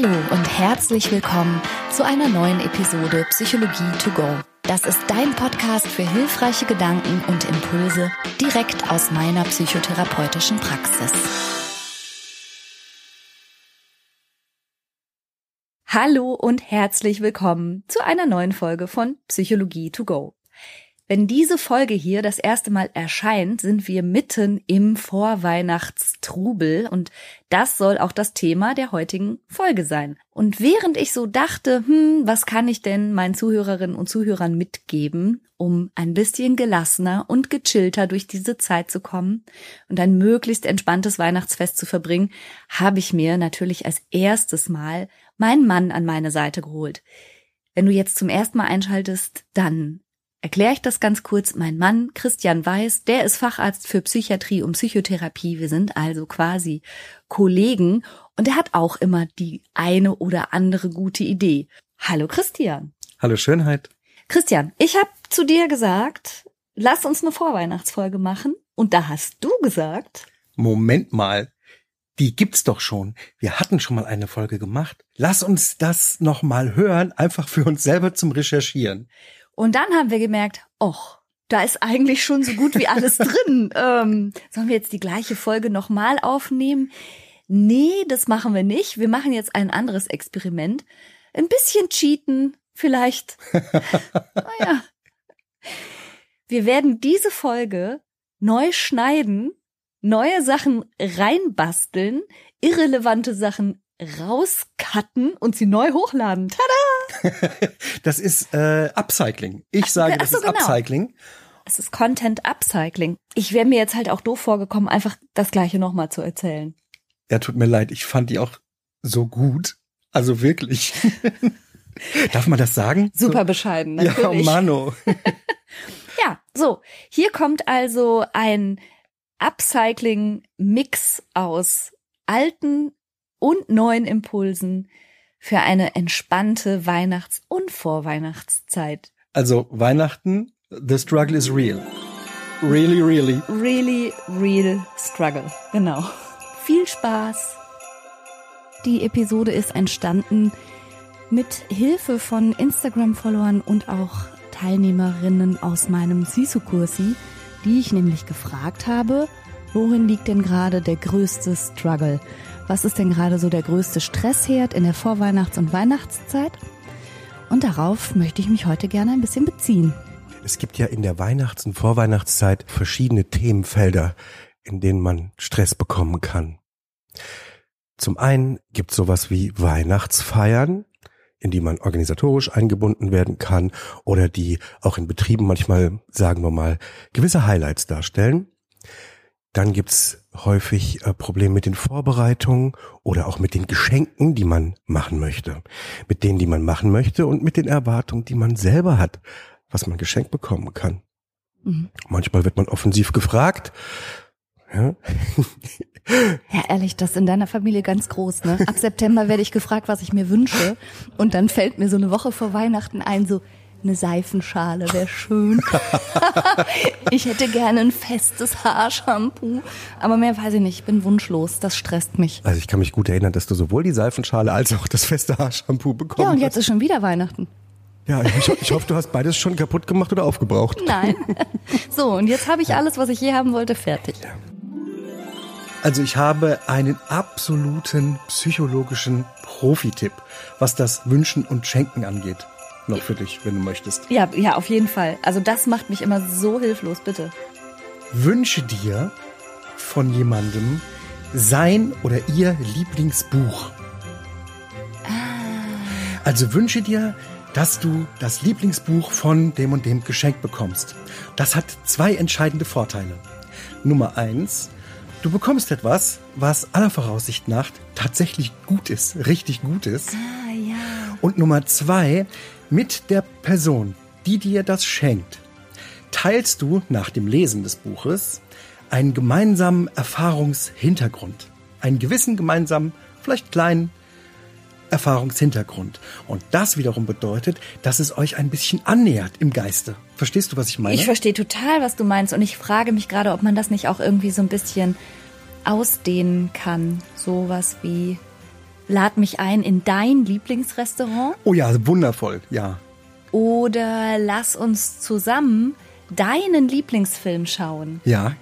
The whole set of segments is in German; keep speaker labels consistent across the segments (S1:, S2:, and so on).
S1: Hallo und herzlich willkommen zu einer neuen Episode Psychologie to go. Das ist dein Podcast für hilfreiche Gedanken und Impulse direkt aus meiner psychotherapeutischen Praxis. Hallo und herzlich willkommen zu einer neuen Folge von Psychologie to go. Wenn diese Folge hier das erste Mal erscheint, sind wir mitten im Vorweihnachtstrubel und das soll auch das Thema der heutigen Folge sein. Und während ich so dachte, hm, was kann ich denn meinen Zuhörerinnen und Zuhörern mitgeben, um ein bisschen gelassener und gechillter durch diese Zeit zu kommen und ein möglichst entspanntes Weihnachtsfest zu verbringen, habe ich mir natürlich als erstes Mal meinen Mann an meine Seite geholt. Wenn du jetzt zum ersten Mal einschaltest, dann erkläre ich das ganz kurz. Mein Mann, Christian Weiß, der ist Facharzt für Psychiatrie und Psychotherapie. Wir sind also quasi Kollegen und er hat auch immer die eine oder andere gute Idee. Hallo Christian.
S2: Hallo Schönheit.
S1: Christian, ich habe zu dir gesagt, lass uns eine Vorweihnachtsfolge machen. Und da hast du gesagt.
S2: Moment mal. Die gibt's doch schon. Wir hatten schon mal eine Folge gemacht. Lass uns das noch mal hören, einfach für uns selber zum Recherchieren.
S1: Und dann haben wir gemerkt, och, da ist eigentlich schon so gut wie alles drin. Ähm, sollen wir jetzt die gleiche Folge nochmal aufnehmen? Nee, das machen wir nicht. Wir machen jetzt ein anderes Experiment. Ein bisschen cheaten, vielleicht. naja. Wir werden diese Folge neu schneiden, neue Sachen reinbasteln, irrelevante Sachen rauscutten und sie neu hochladen. Tada!
S2: das ist äh, Upcycling. Ich sage, das so, ist genau. Upcycling.
S1: Es ist Content Upcycling. Ich wäre mir jetzt halt auch doof vorgekommen, einfach das gleiche nochmal zu erzählen.
S2: Ja, tut mir leid. Ich fand die auch so gut. Also wirklich. Darf man das sagen?
S1: Super bescheiden, natürlich. Ja,
S2: Mano.
S1: ja, so. Hier kommt also ein Upcycling-Mix aus alten und neuen Impulsen für eine entspannte Weihnachts- und Vorweihnachtszeit.
S2: Also Weihnachten, the struggle is real. Really, really.
S1: Really, real struggle. Genau. Viel Spaß. Die Episode ist entstanden mit Hilfe von Instagram-Followern und auch Teilnehmerinnen aus meinem Sisu-Kursi, die ich nämlich gefragt habe, worin liegt denn gerade der größte Struggle? Was ist denn gerade so der größte Stressherd in der Vorweihnachts- und Weihnachtszeit? Und darauf möchte ich mich heute gerne ein bisschen beziehen.
S2: Es gibt ja in der Weihnachts- und Vorweihnachtszeit verschiedene Themenfelder, in denen man Stress bekommen kann. Zum einen gibt es sowas wie Weihnachtsfeiern, in die man organisatorisch eingebunden werden kann oder die auch in Betrieben manchmal, sagen wir mal, gewisse Highlights darstellen. Dann gibt's häufig äh, Probleme mit den Vorbereitungen oder auch mit den Geschenken, die man machen möchte. Mit denen, die man machen möchte und mit den Erwartungen, die man selber hat, was man geschenkt bekommen kann. Mhm. Manchmal wird man offensiv gefragt. Ja.
S1: ja, ehrlich, das ist in deiner Familie ganz groß, ne? Ab September werde ich gefragt, was ich mir wünsche. Und dann fällt mir so eine Woche vor Weihnachten ein, so, eine Seifenschale wäre schön. ich hätte gerne ein festes Haarshampoo. Aber mehr weiß ich nicht. Ich bin wunschlos. Das stresst mich.
S2: Also ich kann mich gut erinnern, dass du sowohl die Seifenschale als auch das feste Haarshampoo bekommst. Ja,
S1: und jetzt ist schon wieder Weihnachten.
S2: Ja, ich, ich hoffe, du hast beides schon kaputt gemacht oder aufgebraucht.
S1: Nein. So, und jetzt habe ich alles, was ich je haben wollte, fertig. Ja.
S2: Also ich habe einen absoluten psychologischen Profi-Tipp, was das Wünschen und Schenken angeht noch für dich, wenn du möchtest.
S1: Ja, ja, auf jeden Fall. Also das macht mich immer so hilflos, bitte.
S2: Wünsche dir von jemandem sein oder ihr Lieblingsbuch. Ah. Also wünsche dir, dass du das Lieblingsbuch von dem und dem geschenkt bekommst. Das hat zwei entscheidende Vorteile. Nummer eins, du bekommst etwas, was aller Voraussicht nach tatsächlich gut ist, richtig gut ist.
S1: Ah, ja.
S2: Und Nummer zwei, mit der Person, die dir das schenkt, teilst du nach dem Lesen des Buches einen gemeinsamen Erfahrungshintergrund. Einen gewissen gemeinsamen, vielleicht kleinen Erfahrungshintergrund. Und das wiederum bedeutet, dass es euch ein bisschen annähert im Geiste. Verstehst du, was ich meine?
S1: Ich verstehe total, was du meinst. Und ich frage mich gerade, ob man das nicht auch irgendwie so ein bisschen ausdehnen kann. Sowas wie lad mich ein in dein Lieblingsrestaurant
S3: Oh ja, wundervoll, ja.
S1: oder lass uns zusammen deinen Lieblingsfilm schauen.
S3: Ja.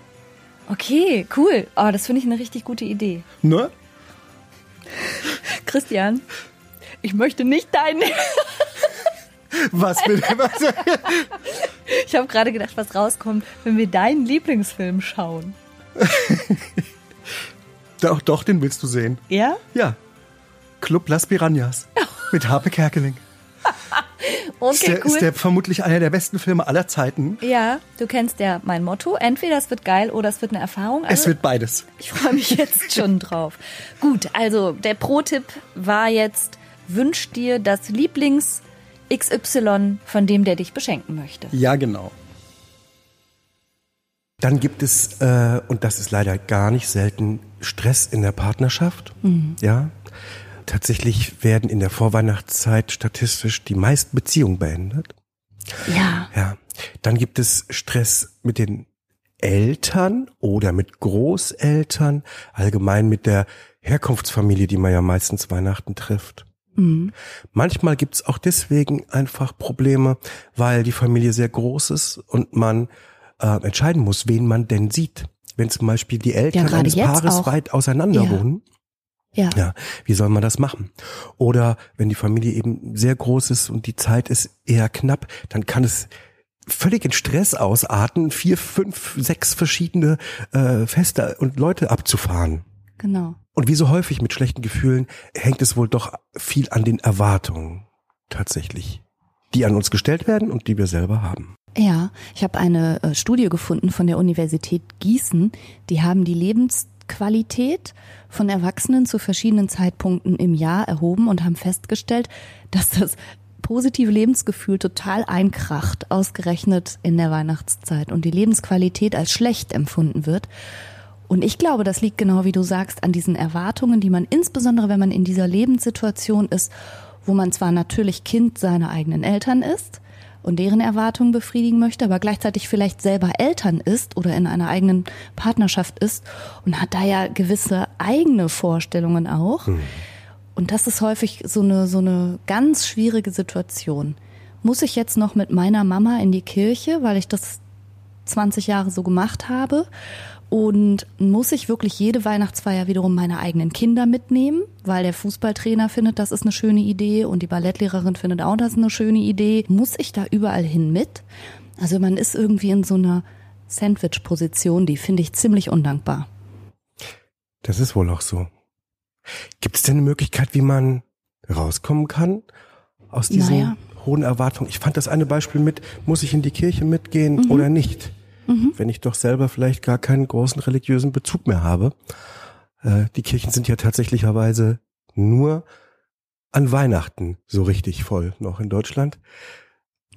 S1: Okay, cool. Oh, das finde ich eine richtig gute Idee.
S3: Ne?
S1: Christian, ich möchte nicht deinen.
S3: Was mit was?
S1: Ich habe gerade gedacht, was rauskommt, wenn wir deinen Lieblingsfilm schauen.
S3: Doch, doch, den willst du sehen.
S1: Ja?
S3: Ja. Club Las Piranhas. Mit Harpe Kerkeling. ist,
S1: Okay,
S3: der,
S1: cool.
S3: ist der vermutlich einer der besten Filme aller Zeiten.
S1: ja, du kennst ja mein Motto. Entweder es wird geil oder es wird eine Erfahrung. Also,
S3: Es wird beides.
S1: Ich freue mich jetzt schon drauf. Gut, also der Pro-Tipp war jetzt, wünsch dir das Lieblings XY von dem, der dich beschenken möchte.
S3: Ja, genau.
S2: Dann gibt es, äh, und das ist leider gar nicht selten, Stress in der Partnerschaft. Ja. Tatsächlich werden in der Vorweihnachtszeit statistisch die meisten Beziehungen beendet.
S1: Ja.
S2: Ja. Dann gibt es Stress mit den Eltern oder mit Großeltern, allgemein mit der Herkunftsfamilie, die man ja meistens Weihnachten trifft. Manchmal gibt's auch deswegen einfach Probleme, weil die Familie sehr groß ist und man äh, entscheiden muss, wen man denn sieht. Wenn zum Beispiel die Eltern
S1: gerade
S2: eines Paares
S1: auch.
S2: weit auseinander
S1: Ja.
S2: wohnen,
S1: Ja.
S2: ja, wie soll man das machen? Oder wenn die Familie eben sehr groß ist und die Zeit ist eher knapp, dann kann es völlig in Stress ausarten, vier, fünf, sechs verschiedene äh, Feste und Leute abzufahren.
S1: Genau.
S2: Und wie so häufig mit schlechten Gefühlen hängt es wohl doch viel an den Erwartungen tatsächlich, die an uns gestellt werden und die wir selber haben.
S1: Ja, ich habe eine äh, Studie gefunden von der Universität Gießen. Die haben die Lebensqualität von Erwachsenen zu verschiedenen Zeitpunkten im Jahr erhoben und haben festgestellt, dass das positive Lebensgefühl total einkracht, ausgerechnet in der Weihnachtszeit und die Lebensqualität als schlecht empfunden wird. Und ich glaube, das liegt genau wie du sagst an diesen Erwartungen, die man insbesondere, wenn man in dieser Lebenssituation ist, wo man zwar natürlich Kind seiner eigenen Eltern ist und deren Erwartungen befriedigen möchte, aber gleichzeitig vielleicht selber Eltern ist oder in einer eigenen Partnerschaft ist und hat da ja gewisse eigene Vorstellungen auch. Und das ist häufig so eine, so eine ganz schwierige Situation. Muss ich jetzt noch mit meiner Mama in die Kirche, weil ich das 20 Jahre so gemacht habe? Und muss ich wirklich jede Weihnachtsfeier wiederum meine eigenen Kinder mitnehmen, weil der Fußballtrainer findet, das ist eine schöne Idee und die Ballettlehrerin findet auch, das ist eine schöne Idee. Muss ich da überall hin mit? Also man ist irgendwie in so einer Sandwich-Position, die finde ich ziemlich undankbar.
S2: Das ist wohl auch so. Gibt es denn eine Möglichkeit, wie man rauskommen kann aus diesen
S1: Naja.
S2: hohen Erwartungen? Ich fand das eine Beispiel mit, muss ich in die Kirche mitgehen oder nicht? Wenn ich doch selber vielleicht gar keinen großen religiösen Bezug mehr habe. Äh, die Kirchen sind ja tatsächlicherweise nur an Weihnachten so richtig voll noch in Deutschland.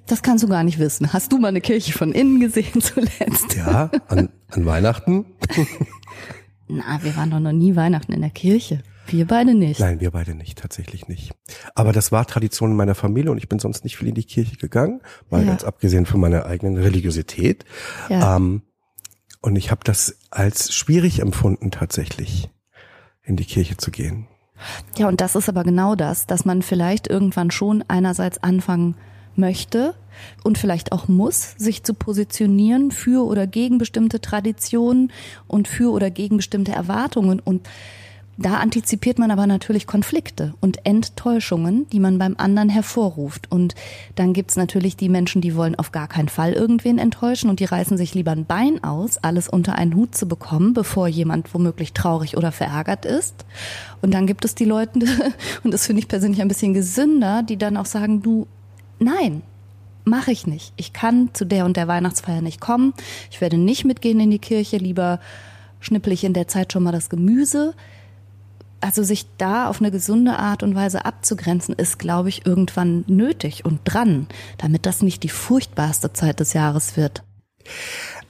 S1: Das kannst du gar nicht wissen. Hast du mal eine Kirche von innen gesehen zuletzt?
S2: Ja, an, an Weihnachten.
S1: Na, wir waren doch noch nie Weihnachten in der Kirche. Wir beide nicht.
S2: Nein, wir beide nicht, tatsächlich nicht. Aber das war Tradition in meiner Familie und ich bin sonst nicht viel in die Kirche gegangen, mal
S1: Ja.
S2: ganz abgesehen von meiner eigenen Religiosität.
S1: Ja.
S2: Ähm, und ich habe das als schwierig empfunden, tatsächlich in die Kirche zu gehen.
S1: Ja, und das ist aber genau das, dass man vielleicht irgendwann schon einerseits anfangen möchte und vielleicht auch muss, sich zu positionieren für oder gegen bestimmte Traditionen und für oder gegen bestimmte Erwartungen. Und da antizipiert man aber natürlich Konflikte und Enttäuschungen, die man beim anderen hervorruft. Und dann gibt's natürlich die Menschen, die wollen auf gar keinen Fall irgendwen enttäuschen und die reißen sich lieber ein Bein aus, alles unter einen Hut zu bekommen, bevor jemand womöglich traurig oder verärgert ist. Und dann gibt es die Leute, und das finde ich persönlich ein bisschen gesünder, die dann auch sagen, du, nein, mache ich nicht. Ich kann zu der und der Weihnachtsfeier nicht kommen. Ich werde nicht mitgehen in die Kirche, lieber schnippel ich in der Zeit schon mal das Gemüse. Also sich da auf eine gesunde Art und Weise abzugrenzen, ist, glaube ich, irgendwann nötig und dran, damit das nicht die furchtbarste Zeit des Jahres wird.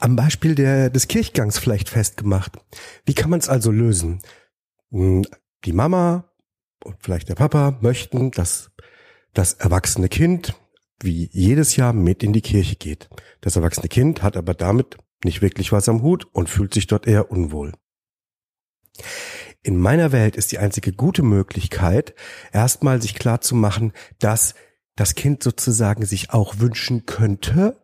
S2: Am Beispiel der, des Kirchgangs vielleicht festgemacht. Wie kann man es also lösen? Hm, Die Mama und vielleicht der Papa möchten, dass das erwachsene Kind wie jedes Jahr mit in die Kirche geht. Das erwachsene Kind hat aber damit nicht wirklich was am Hut und fühlt sich dort eher unwohl. in meiner Welt ist die einzige gute Möglichkeit, erstmal sich klar zu machen, dass das Kind sozusagen sich auch wünschen könnte,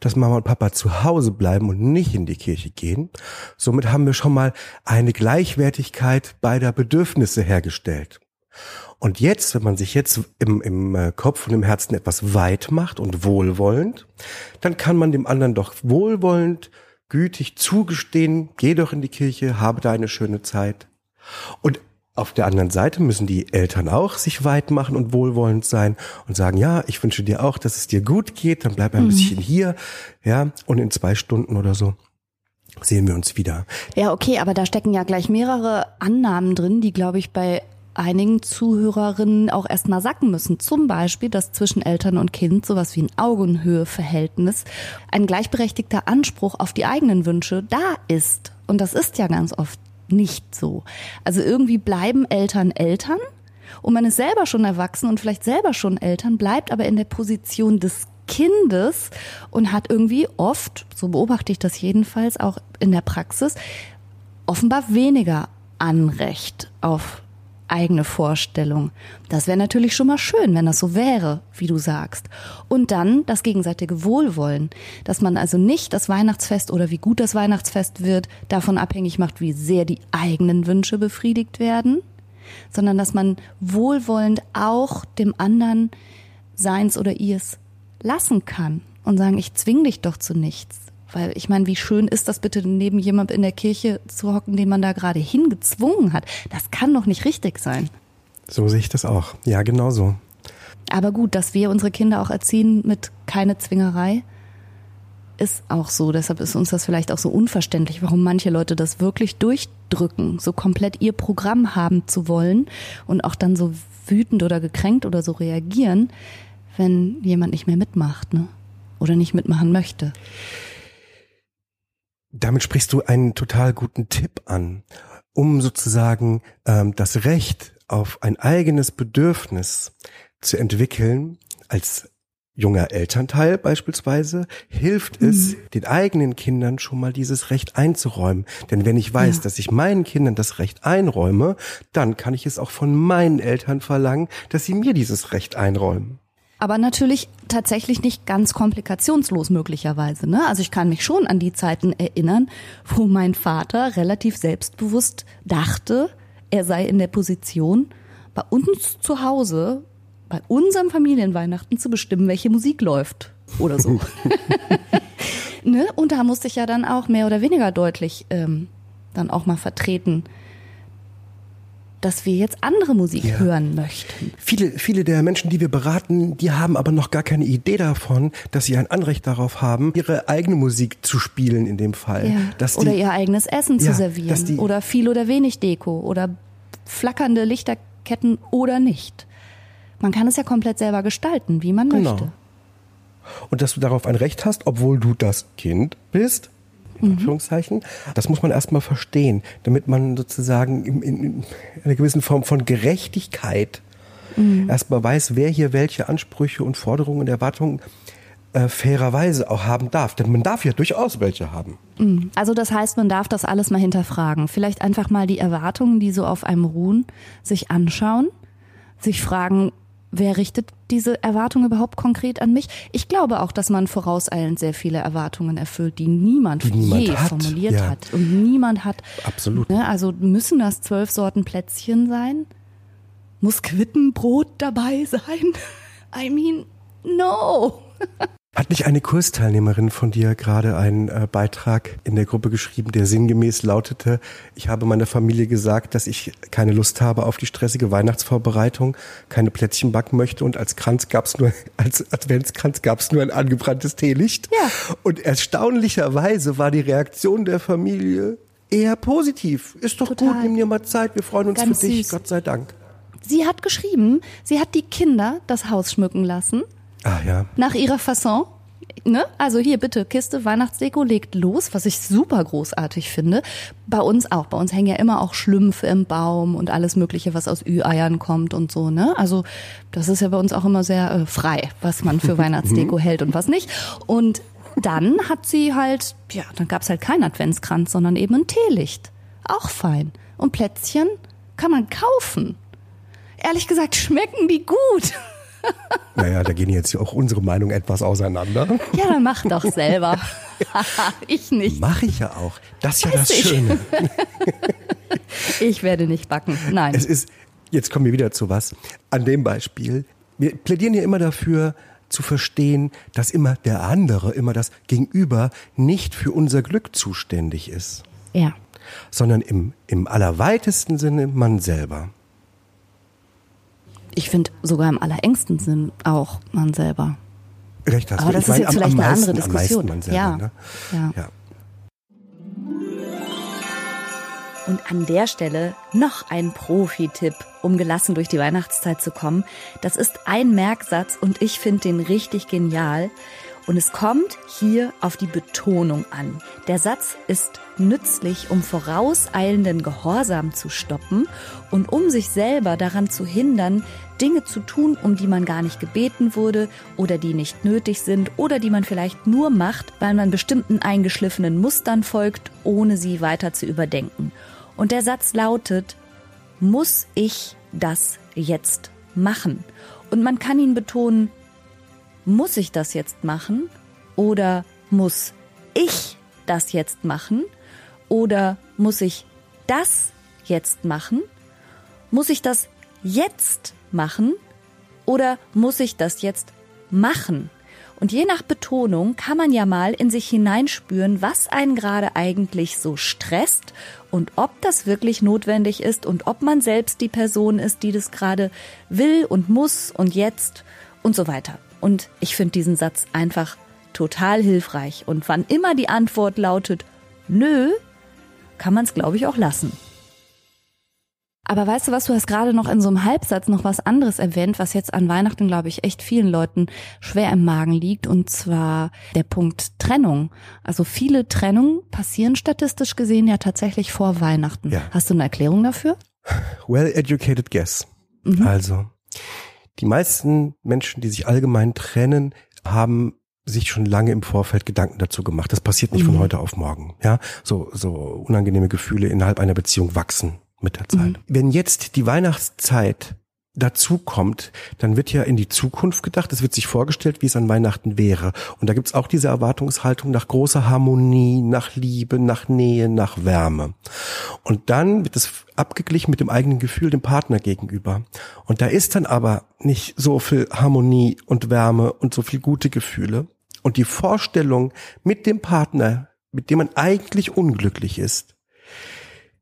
S2: dass Mama und Papa zu Hause bleiben und nicht in die Kirche gehen. Somit haben wir schon mal eine Gleichwertigkeit beider Bedürfnisse hergestellt. Und jetzt, wenn man sich jetzt im, im äh, Kopf und im Herzen etwas weit macht und wohlwollend, dann kann man dem anderen doch wohlwollend, gütig zugestehen, geh doch in die Kirche, habe da eine schöne Zeit. Und auf der anderen Seite müssen die Eltern auch sich weit machen und wohlwollend sein und sagen, ja, ich wünsche dir auch, dass es dir gut geht, dann bleib ein mhm. bisschen hier, ja, und in zwei Stunden oder so sehen wir uns wieder.
S1: Ja, okay, aber da stecken ja gleich mehrere Annahmen drin, die, glaube ich, bei einigen Zuhörerinnen auch erstmal sacken müssen. Zum Beispiel, dass zwischen Eltern und Kind sowas wie ein Augenhöheverhältnis, ein gleichberechtigter Anspruch auf die eigenen Wünsche da ist. Und das ist ja ganz oft nicht so. Also irgendwie bleiben Eltern Eltern und man ist selber schon erwachsen und vielleicht selber schon Eltern, bleibt aber in der Position des Kindes und hat irgendwie oft, so beobachte ich das jedenfalls auch in der Praxis, offenbar weniger Anrecht auf eigene Vorstellung. Das wäre natürlich schon mal schön, wenn das so wäre, wie du sagst. Und dann das gegenseitige Wohlwollen, dass man also nicht das Weihnachtsfest oder wie gut das Weihnachtsfest wird davon abhängig macht, wie sehr die eigenen Wünsche befriedigt werden, sondern dass man wohlwollend auch dem anderen seins oder ihrs lassen kann und sagen, ich zwing dich doch zu nichts. Weil ich meine, wie schön ist das bitte, neben jemand in der Kirche zu hocken, den man da gerade hingezwungen hat? Das kann doch nicht richtig sein.
S2: So sehe ich das auch. Ja, genau so.
S1: Aber gut, dass wir unsere Kinder auch erziehen mit keine Zwingerei, ist auch so. Deshalb ist uns das vielleicht auch so unverständlich, warum manche Leute das wirklich durchdrücken, so komplett ihr Programm haben zu wollen und auch dann so wütend oder gekränkt oder so reagieren, wenn jemand nicht mehr mitmacht, ne? Oder nicht mitmachen möchte.
S2: Damit sprichst du einen total guten Tipp an, um sozusagen ähm, das Recht auf ein eigenes Bedürfnis zu entwickeln als junger Elternteil beispielsweise, hilft es mhm. den eigenen Kindern schon mal dieses Recht einzuräumen. Denn wenn ich weiß, ja. dass ich meinen Kindern das Recht einräume, dann kann ich es auch von meinen Eltern verlangen, dass sie mir dieses Recht einräumen
S1: aber natürlich tatsächlich nicht ganz komplikationslos möglicherweise. Ne? Also ich kann mich schon an die Zeiten erinnern, wo mein Vater relativ selbstbewusst dachte, er sei in der Position, bei uns zu Hause, bei unserem Familienweihnachten zu bestimmen, welche Musik läuft oder so. ne? Und da musste ich ja dann auch mehr oder weniger deutlich ähm, dann auch mal vertreten, dass wir jetzt andere Musik ja. hören möchten.
S2: Viele, viele der Menschen, die wir beraten, die haben aber noch gar keine Idee davon, dass sie ein Anrecht darauf haben, ihre eigene Musik zu spielen in dem Fall. Ja.
S1: Dass oder ihr eigenes Essen ja, zu servieren. Die, oder viel oder wenig Deko oder flackernde Lichterketten oder nicht. Man kann es ja komplett selber gestalten, wie man genau. möchte.
S2: Und dass du darauf ein Recht hast, obwohl du das Kind bist, in mhm. Anführungszeichen. Das muss man erstmal verstehen, damit man sozusagen in, in einer gewissen Form von Gerechtigkeit mhm. erstmal weiß, wer hier welche Ansprüche und Forderungen und Erwartungen äh, fairerweise auch haben darf. Denn man darf ja durchaus welche haben.
S1: Mhm. Also das heißt, man darf das alles mal hinterfragen. Vielleicht einfach mal die Erwartungen, die so auf einem ruhen, sich anschauen, sich fragen, wer richtet diese Erwartung überhaupt konkret an mich? Ich glaube auch, dass man vorauseilend sehr viele Erwartungen erfüllt, die niemand, die niemand je hat. formuliert ja. hat. Und niemand hat.
S2: Absolut.
S1: Ne, also müssen das zwölf Sorten Plätzchen sein? Muss Quittenbrot dabei sein? I mean, no.
S2: Hat nicht eine Kursteilnehmerin von dir gerade einen äh, Beitrag in der Gruppe geschrieben, der sinngemäß lautete, ich habe meiner Familie gesagt, dass ich keine Lust habe auf die stressige Weihnachtsvorbereitung, keine Plätzchen backen möchte und als Kranz gab's nur, als Adventskranz gab's nur ein angebranntes Teelicht. Ja. Und erstaunlicherweise war die Reaktion der Familie eher positiv. Ist doch Total. gut, nimm dir mal Zeit, wir freuen uns Ganz für dich, süß. Gott sei Dank.
S1: Sie hat geschrieben, sie hat die Kinder das Haus schmücken lassen
S2: Ah, ja.
S1: Nach ihrer Fasson. Ne? Also hier bitte Kiste Weihnachtsdeko legt los, was ich super großartig finde. Bei uns auch. Bei uns hängen ja immer auch Schlümpfe im Baum und alles Mögliche, was aus Ü-Eiern kommt und so. Ne? Also das ist ja bei uns auch immer sehr äh, frei, was man für Weihnachtsdeko hält und was nicht. Und dann hat sie halt, ja, dann gab's halt keinen Adventskranz, sondern eben ein Teelicht. Auch fein. und Plätzchen kann man kaufen. Ehrlich gesagt schmecken die gut.
S2: Naja, da gehen jetzt auch unsere Meinungen etwas auseinander.
S1: Ja, dann mach doch selber. ich nicht.
S2: Mache ich ja auch. Das ist ja das
S1: ich.
S2: Schöne.
S1: Ich werde nicht backen. Nein.
S2: Es ist, jetzt kommen wir wieder zu was. An dem Beispiel. Wir plädieren ja immer dafür, zu verstehen, dass immer der andere, immer das Gegenüber nicht für unser Glück zuständig ist,
S1: ja.
S2: sondern im, im allerweitesten Sinne man selber.
S1: Ich finde sogar im allerengsten Sinn auch man selber.
S2: Recht hast
S1: Aber
S2: du.
S1: das
S2: Ich
S1: ist
S2: meine,
S1: jetzt
S2: am-
S1: vielleicht
S2: am
S1: eine
S2: meisten,
S1: andere
S2: am meisten
S1: Diskussion.
S2: Man selber,
S1: Ja.
S2: Ne?
S1: Ja.
S2: ja.
S1: Und an der Stelle noch ein Profi-Tipp, um gelassen durch die Weihnachtszeit zu kommen. Das ist ein Merksatz und ich finde den richtig genial. Und es kommt hier auf die Betonung an. Der Satz ist nützlich, um vorauseilenden Gehorsam zu stoppen und um sich selber daran zu hindern, Dinge zu tun, um die man gar nicht gebeten wurde oder die nicht nötig sind oder die man vielleicht nur macht, weil man bestimmten eingeschliffenen Mustern folgt, ohne sie weiter zu überdenken. Und der Satz lautet, muss ich das jetzt machen? Und man kann ihn betonen, muss ich das jetzt machen? Oder muss ich das jetzt machen? Oder muss ich das jetzt machen? Muss ich das jetzt machen? Oder muss ich das jetzt machen? Und je nach Betonung kann man ja mal in sich hineinspüren, was einen gerade eigentlich so stresst und ob das wirklich notwendig ist und ob man selbst die Person ist, die das gerade will und muss und jetzt und so weiter. Und ich finde diesen Satz einfach total hilfreich. Und wann immer die Antwort lautet, nö, kann man es, glaube ich, auch lassen. Aber weißt du was, du hast gerade noch in so einem Halbsatz noch was anderes erwähnt, was jetzt an Weihnachten, glaube ich, echt vielen Leuten schwer im Magen liegt, und zwar der Punkt Trennung. Also viele Trennungen passieren statistisch gesehen ja tatsächlich vor Weihnachten.
S2: Ja.
S1: Hast du eine Erklärung dafür?
S2: Well-educated guess.
S1: Mhm.
S2: Also, die meisten Menschen, die sich allgemein trennen, haben sich schon lange im Vorfeld Gedanken dazu gemacht. Das passiert nicht
S1: Mhm.
S2: von heute auf morgen. Ja, so, so unangenehme Gefühle innerhalb einer Beziehung wachsen mit der Zeit.
S1: Mhm.
S2: Wenn jetzt die Weihnachtszeit dazu kommt, dann wird ja in die Zukunft gedacht, es wird sich vorgestellt, wie es an Weihnachten wäre. Und da gibt's auch diese Erwartungshaltung nach großer Harmonie, nach Liebe, nach Nähe, nach Wärme. Und dann wird es abgeglichen mit dem eigenen Gefühl dem Partner gegenüber. Und da ist dann aber nicht so viel Harmonie und Wärme und so viel gute Gefühle. Und die Vorstellung mit dem Partner, mit dem man eigentlich unglücklich ist,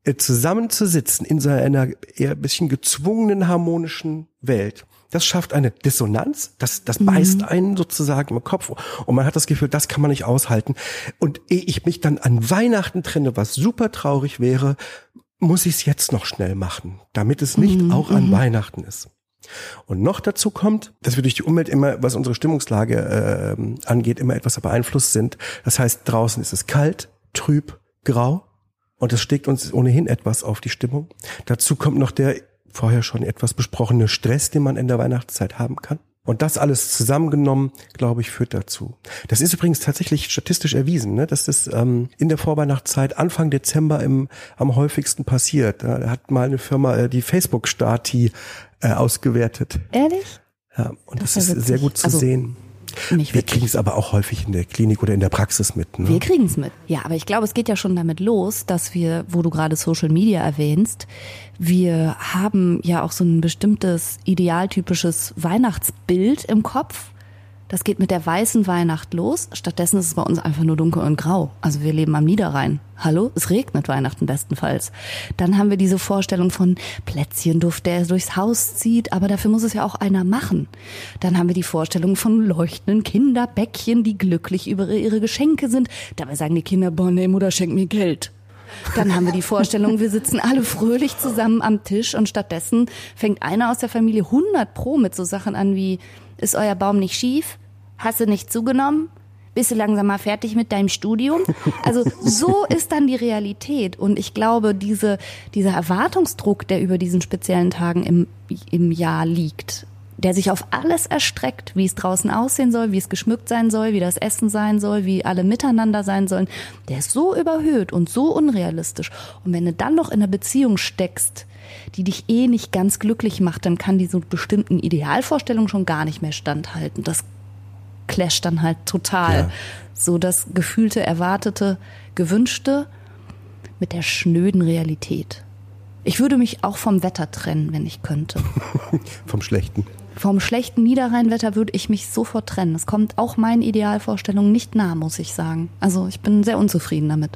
S2: äh, zusammenzusitzen in so einer eher ein bisschen gezwungenen harmonischen Welt. Das schafft eine Dissonanz, das, das beißt einen sozusagen im Kopf und man hat das Gefühl, das kann man nicht aushalten. Und ehe ich mich dann an Weihnachten trenne, was super traurig wäre, muss ich es jetzt noch schnell machen, damit es nicht auch an Weihnachten ist. Und noch dazu kommt, dass wir durch die Umwelt immer, was unsere Stimmungslage ähm, angeht, immer etwas beeinflusst sind. Das heißt, draußen ist es kalt, trüb, grau und es steckt uns ohnehin etwas auf die Stimmung. Dazu kommt noch der vorher schon etwas besprochene Stress, den man in der Weihnachtszeit haben kann. Und das alles zusammengenommen, glaube ich, führt dazu. Das ist übrigens tatsächlich statistisch erwiesen, ne, dass das ähm, in der Vorweihnachtszeit Anfang Dezember im, am häufigsten passiert. Da hat mal eine Firma äh, die Facebook-Stati äh, ausgewertet.
S1: Ehrlich?
S2: Ja, und das,
S1: Das ist
S2: ist sehr gut zu
S1: Also,
S2: sehen.
S1: Nicht
S2: Wir kriegen es aber auch häufig in der Klinik oder in der Praxis mit. Ne?
S1: Wir kriegen es mit. Ja, aber ich glaube, es geht ja schon damit los, dass wir, wo du gerade Social Media erwähnst, wir haben ja auch so ein bestimmtes idealtypisches Weihnachtsbild im Kopf. Das geht mit der weißen Weihnacht los. Stattdessen ist es bei uns einfach nur dunkel und grau. Also wir leben am Niederrhein. Hallo? Es regnet Weihnachten bestenfalls. Dann haben wir diese Vorstellung von Plätzchenduft, der durchs Haus zieht, aber dafür muss es ja auch einer machen. Dann haben wir die Vorstellung von leuchtenden Kinderbäckchen, die glücklich über ihre Geschenke sind. Dabei sagen die Kinder, boah, nee, Mutter, schenk mir Geld. Dann haben wir die Vorstellung, wir sitzen alle fröhlich zusammen am Tisch und stattdessen fängt einer aus der Familie 100 pro mit so Sachen an wie, ist euer Baum nicht schief? Hast du nicht zugenommen? Bist du langsam mal fertig mit deinem Studium? Also so ist dann die Realität. Und ich glaube, diese, dieser Erwartungsdruck, der über diesen speziellen Tagen im, im Jahr liegt, der sich auf alles erstreckt, wie es draußen aussehen soll, wie es geschmückt sein soll, wie das Essen sein soll, wie alle miteinander sein sollen, der ist so überhöht und so unrealistisch. Und wenn du dann noch in einer Beziehung steckst, die dich eh nicht ganz glücklich macht, dann kann diese bestimmten Idealvorstellungen schon gar nicht mehr standhalten. Das clasht dann halt total. Ja. So das gefühlte, erwartete, gewünschte mit der schnöden Realität. Ich würde mich auch vom Wetter trennen, wenn ich könnte.
S2: vom schlechten.
S1: Vom schlechten Niederrheinwetter würde ich mich sofort trennen. Es kommt auch meinen Idealvorstellungen nicht nah, muss ich sagen. Also ich bin sehr unzufrieden damit.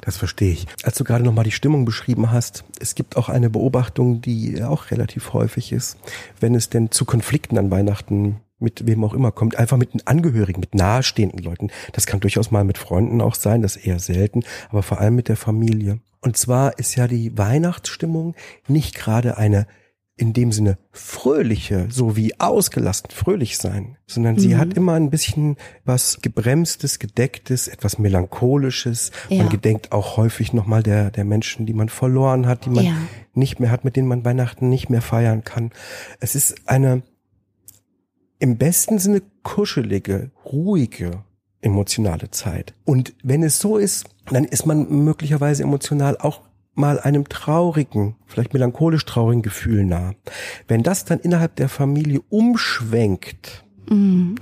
S2: Das verstehe ich. Als du gerade nochmal die Stimmung beschrieben hast, es gibt auch eine Beobachtung, die auch relativ häufig ist, wenn es denn zu Konflikten an Weihnachten mit wem auch immer kommt, einfach mit Angehörigen, mit nahestehenden Leuten. Das kann durchaus mal mit Freunden auch sein, das eher selten, aber vor allem mit der Familie. Und zwar ist ja die Weihnachtsstimmung nicht gerade eine in dem Sinne fröhliche, so wie ausgelassen fröhlich sein, sondern mhm. sie hat immer ein bisschen was gebremstes, gedecktes, etwas melancholisches. Ja. Man gedenkt auch häufig nochmal der, der Menschen, die man verloren hat, die man ja. nicht mehr hat, mit denen man Weihnachten nicht mehr feiern kann. Es ist eine im besten Sinne kuschelige, ruhige, emotionale Zeit. Und wenn es so ist, dann ist man möglicherweise emotional auch mal einem traurigen, vielleicht melancholisch traurigen Gefühl nah. Wenn das dann innerhalb der Familie umschwenkt mhm.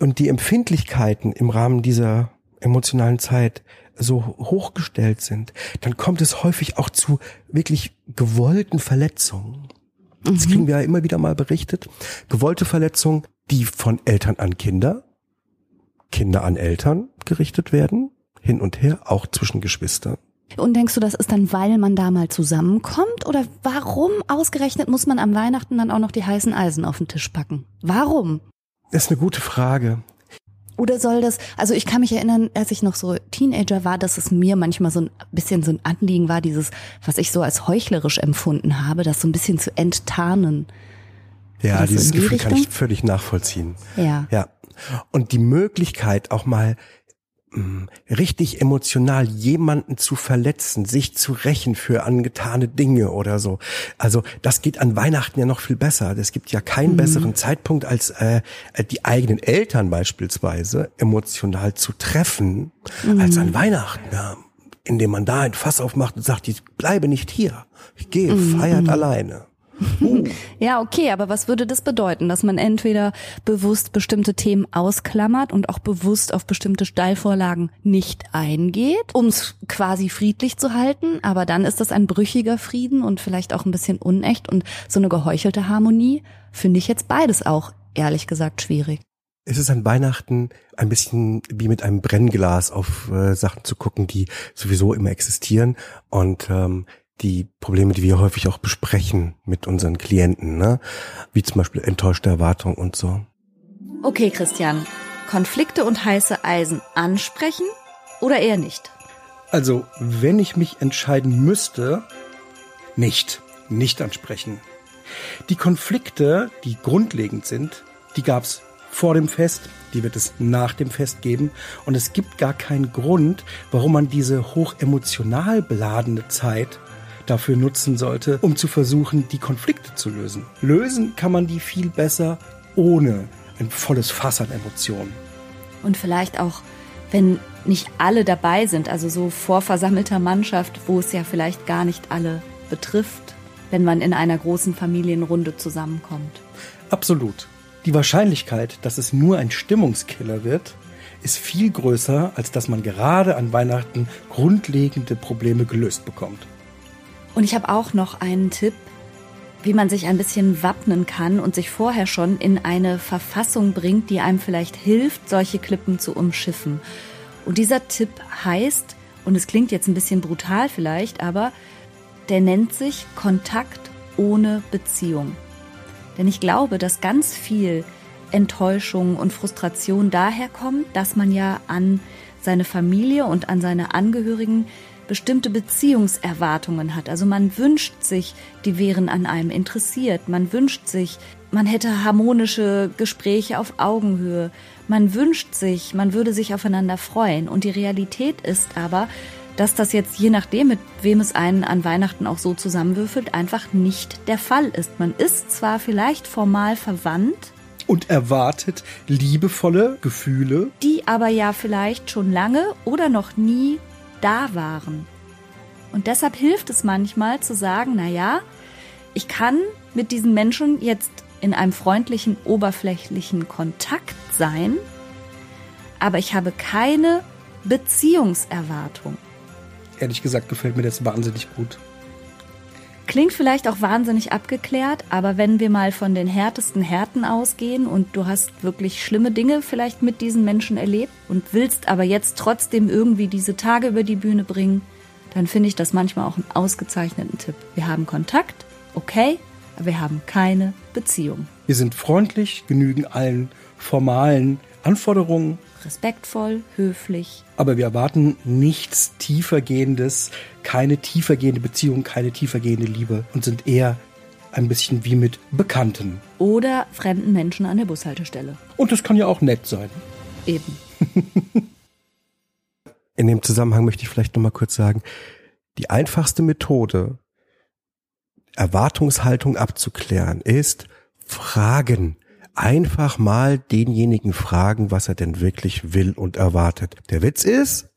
S2: und die Empfindlichkeiten im Rahmen dieser emotionalen Zeit so hochgestellt sind, dann kommt es häufig auch zu wirklich gewollten Verletzungen. Das mhm. kriegen wir ja immer wieder mal berichtet. Gewollte Verletzungen, die von Eltern an Kinder, Kinder an Eltern gerichtet werden, hin und her, auch zwischen Geschwistern.
S1: Und denkst du, das ist dann, weil man da mal zusammenkommt? Oder warum ausgerechnet muss man am Weihnachten dann auch noch die heißen Eisen auf den Tisch packen? Warum?
S2: Das ist eine gute Frage.
S1: Oder soll das, also ich kann mich erinnern, als ich noch so Teenager war, dass es mir manchmal so ein bisschen so ein Anliegen war, dieses, was ich so als heuchlerisch empfunden habe, das so ein bisschen zu enttarnen.
S2: Ja, dieses die Gefühl Richtung? kann ich völlig nachvollziehen.
S1: Ja.
S2: Ja. Und die Möglichkeit auch mal richtig emotional jemanden zu verletzen, sich zu rächen für angetane Dinge oder so. Also das geht an Weihnachten ja noch viel besser. Es gibt ja keinen mhm. besseren Zeitpunkt als äh, die eigenen Eltern beispielsweise emotional zu treffen mhm. als an Weihnachten. Ja indem man da ein Fass aufmacht und sagt, ich bleibe nicht hier. Ich gehe, mhm. feiert alleine.
S1: Uh. Ja, okay, aber was würde das bedeuten, dass man entweder bewusst bestimmte Themen ausklammert und auch bewusst auf bestimmte Steilvorlagen nicht eingeht, um es quasi friedlich zu halten, aber dann ist das ein brüchiger Frieden und vielleicht auch ein bisschen unecht und so eine geheuchelte Harmonie finde ich jetzt beides auch ehrlich gesagt schwierig.
S2: Es ist an Weihnachten ein bisschen wie mit einem Brennglas auf äh, Sachen zu gucken, die sowieso immer existieren und ähm, die Probleme, die wir häufig auch besprechen mit unseren Klienten, ne? wie zum Beispiel enttäuschte Erwartungen und so.
S1: Okay, Christian, Konflikte und heiße Eisen ansprechen oder eher nicht?
S3: Also, wenn ich mich entscheiden müsste, nicht, nicht ansprechen. Die Konflikte, die grundlegend sind, die gab's vor dem Fest, die wird es nach dem Fest geben. Und es gibt gar keinen Grund, warum man diese hochemotional beladene Zeit dafür nutzen sollte, um zu versuchen, die Konflikte zu lösen. Lösen kann man die viel besser ohne ein volles Fass an Emotionen.
S1: Und vielleicht auch, wenn nicht alle dabei sind, also so vor versammelter Mannschaft, wo es ja vielleicht gar nicht alle betrifft, wenn man in einer großen Familienrunde zusammenkommt.
S3: Absolut. Die Wahrscheinlichkeit, dass es nur ein Stimmungskiller wird, ist viel größer, als dass man gerade an Weihnachten grundlegende Probleme gelöst bekommt.
S1: Und ich habe auch noch einen Tipp, wie man sich ein bisschen wappnen kann und sich vorher schon in eine Verfassung bringt, die einem vielleicht hilft, solche Klippen zu umschiffen. Und dieser Tipp heißt, und es klingt jetzt ein bisschen brutal vielleicht, aber der nennt sich Kontakt ohne Beziehung. Denn ich glaube, dass ganz viel Enttäuschung und Frustration daher kommt, dass man ja an seine Familie und an seine Angehörigen bestimmte Beziehungserwartungen hat. Also man wünscht sich, die wären an einem interessiert. Man wünscht sich, man hätte harmonische Gespräche auf Augenhöhe. Man wünscht sich, man würde sich aufeinander freuen. Und die Realität ist aber, dass das jetzt je nachdem, mit wem es einen an Weihnachten auch so zusammenwürfelt, einfach nicht der Fall ist. Man ist zwar vielleicht formal verwandt,
S3: Und erwartet liebevolle Gefühle.
S1: die aber ja vielleicht schon lange oder noch nie da waren. Und deshalb hilft es manchmal zu sagen, na ja, ich kann mit diesen Menschen jetzt in einem freundlichen, oberflächlichen Kontakt sein, aber ich habe keine Beziehungserwartung.
S3: Ehrlich gesagt gefällt mir das wahnsinnig gut.
S1: Klingt vielleicht auch wahnsinnig abgeklärt, aber wenn wir mal von den härtesten Härten ausgehen und du hast wirklich schlimme Dinge vielleicht mit diesen Menschen erlebt und willst aber jetzt trotzdem irgendwie diese Tage über die Bühne bringen, dann finde ich das manchmal auch einen ausgezeichneten Tipp. Wir haben Kontakt, okay, aber wir haben keine Beziehung.
S3: Wir sind freundlich, genügen allen formalen Anforderungen,
S1: Respektvoll, höflich.
S3: aber wir erwarten nichts tiefergehendes, keine tiefergehende Beziehung, keine tiefergehende Liebe und sind eher ein bisschen wie mit Bekannten.
S1: Oder fremden Menschen an der Bushaltestelle.
S3: Und das kann ja auch nett sein.
S1: Eben.
S2: In dem Zusammenhang möchte ich vielleicht noch mal kurz sagen, die einfachste Methode, Erwartungshaltung abzuklären, ist fragen. Einfach mal denjenigen fragen, was er denn wirklich will und erwartet. Der Witz ist,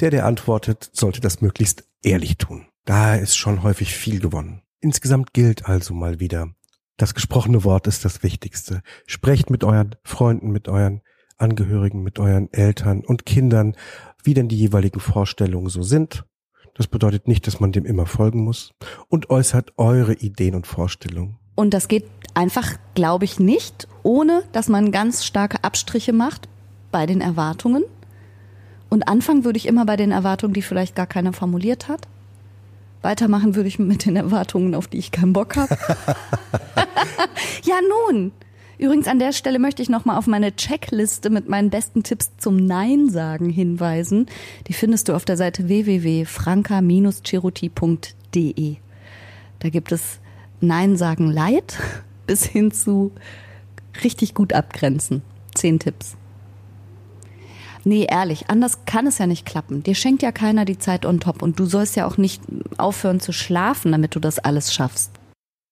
S2: der, der antwortet, sollte das möglichst ehrlich tun. Da ist schon häufig viel gewonnen. Insgesamt gilt also mal wieder, das gesprochene Wort ist das Wichtigste. Sprecht mit euren Freunden, mit euren Angehörigen, mit euren Eltern und Kindern, wie denn die jeweiligen Vorstellungen so sind. Das bedeutet nicht, dass man dem immer folgen muss. Und äußert eure Ideen und Vorstellungen.
S1: Und das geht einfach, glaube ich, nicht, ohne dass man ganz starke Abstriche macht bei den Erwartungen. Und anfangen würde ich immer bei den Erwartungen, die vielleicht gar keiner formuliert hat. Weitermachen würde ich mit den Erwartungen, auf die ich keinen Bock habe. ja, nun. Übrigens an der Stelle möchte ich nochmal auf meine Checkliste mit meinen besten Tipps zum Nein sagen hinweisen. Die findest du auf der Seite www.franka-cheruti.de. Da gibt es Nein sagen leid bis hin zu richtig gut abgrenzen. Zehn Tipps. Nee, ehrlich, anders kann es ja nicht klappen. Dir schenkt ja keiner die Zeit on top und du sollst ja auch nicht aufhören zu schlafen, damit du das alles schaffst.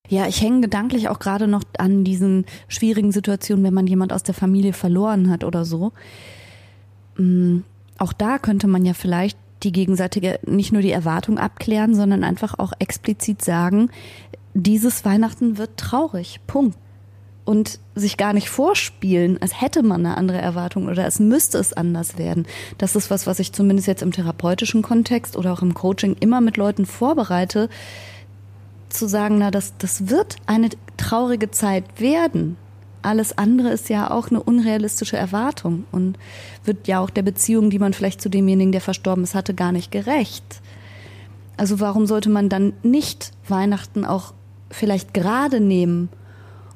S1: Ja, ich hänge gedanklich auch gerade noch an diesen schwierigen Situationen, wenn man jemand aus der Familie verloren hat oder so. Mm, Auch da könnte man ja vielleicht die gegenseitige, nicht nur die Erwartung abklären, sondern einfach auch explizit sagen, dieses Weihnachten wird traurig. Punkt. Und sich gar nicht vorspielen, als hätte man eine andere Erwartung oder es müsste es anders werden. Das ist was, was ich zumindest jetzt im therapeutischen Kontext oder auch im Coaching immer mit Leuten vorbereite, zu sagen, na, das, das wird eine traurige Zeit werden. Alles andere ist ja auch eine unrealistische Erwartung und wird ja auch der Beziehung, die man vielleicht zu demjenigen, der verstorben ist, hatte, gar nicht gerecht. Also warum sollte man dann nicht Weihnachten auch vielleicht gerade nehmen,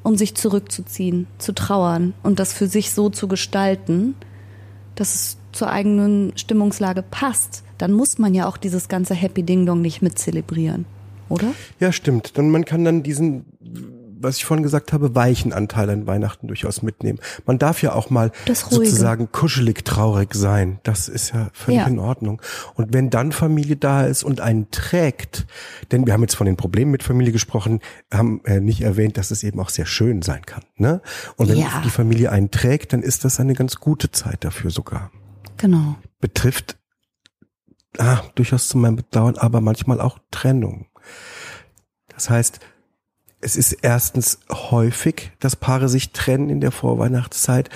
S1: um sich zurückzuziehen, zu trauern und das für sich so zu gestalten, dass es zur eigenen Stimmungslage passt? Dann muss man ja auch dieses ganze Happy Ding Dong nicht mit zelebrieren, oder?
S2: Ja, stimmt. Dann man kann dann diesen, was ich vorhin gesagt habe, weichen Anteil an Weihnachten durchaus mitnehmen. Man darf ja auch mal sozusagen kuschelig traurig sein. Das ist ja völlig
S1: Ja.
S2: in Ordnung. Und wenn dann Familie da ist und einen trägt, denn wir haben jetzt von den Problemen mit Familie gesprochen, haben äh, nicht erwähnt, dass es eben auch sehr schön sein kann. Ne? Und wenn
S1: Ja.
S2: die Familie einen trägt, dann ist das eine ganz gute Zeit dafür sogar.
S1: Genau.
S2: Betrifft ah, durchaus zu meinem Bedauern, aber manchmal auch Trennung. Das heißt, es ist erstens häufig, dass Paare sich trennen in der Vorweihnachtszeit.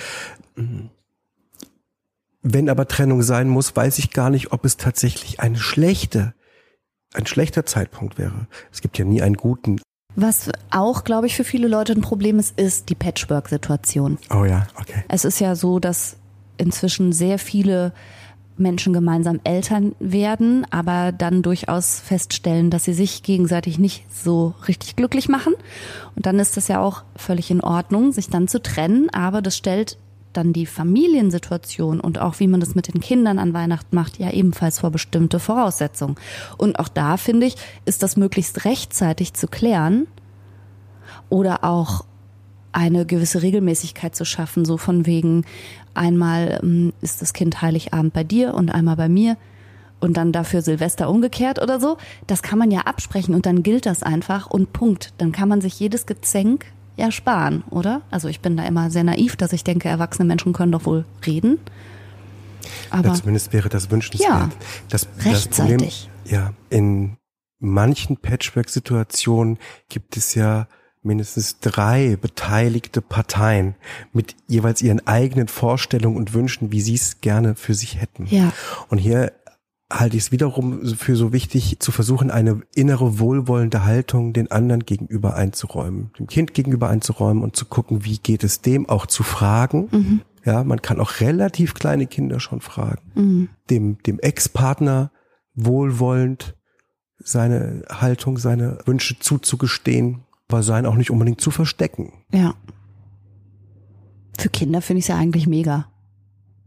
S2: Wenn aber Trennung sein muss, weiß ich gar nicht, ob es tatsächlich eine schlechte, ein schlechter Zeitpunkt wäre. Es gibt ja nie einen guten.
S1: Was auch, glaube ich, für viele Leute ein Problem ist, ist die Patchwork-Situation.
S2: Oh ja, okay.
S1: Es ist ja so, dass inzwischen sehr viele Menschen gemeinsam Eltern werden, aber dann durchaus feststellen, dass sie sich gegenseitig nicht so richtig glücklich machen. Und dann ist das ja auch völlig in Ordnung, sich dann zu trennen, aber das stellt dann die Familiensituation und auch wie man das mit den Kindern an Weihnachten macht, ja ebenfalls vor bestimmte Voraussetzungen. Und auch da finde ich, ist das möglichst rechtzeitig zu klären oder auch eine gewisse Regelmäßigkeit zu schaffen, so von wegen einmal ähm, ist das Kind Heiligabend bei dir und einmal bei mir und dann dafür Silvester umgekehrt oder so. Das kann man ja absprechen und dann gilt das einfach und Punkt. Dann kann man sich jedes Gezänk ja sparen, oder? Also ich bin da immer sehr naiv, dass ich denke, erwachsene Menschen können doch wohl reden. Aber
S2: ja, zumindest wäre das wünschenswert.
S1: Ja,
S2: das,
S1: rechtzeitig.
S2: Das Problem, ja, in manchen Patchwork-Situationen gibt es ja mindestens drei beteiligte Parteien mit jeweils ihren eigenen Vorstellungen und Wünschen, wie sie es gerne für sich hätten.
S1: Ja.
S2: Und hier halte ich es wiederum für so wichtig, zu versuchen, eine innere wohlwollende Haltung den anderen gegenüber einzuräumen, dem Kind gegenüber einzuräumen und zu gucken, wie geht es dem, auch zu fragen.
S1: Mhm.
S2: Ja, man kann auch relativ kleine Kinder schon fragen.
S1: Mhm.
S2: Dem, dem Ex-Partner wohlwollend seine Haltung, seine Wünsche zuzugestehen, aber sein auch nicht unbedingt zu verstecken.
S1: Ja. Für Kinder finde ich es ja eigentlich mega.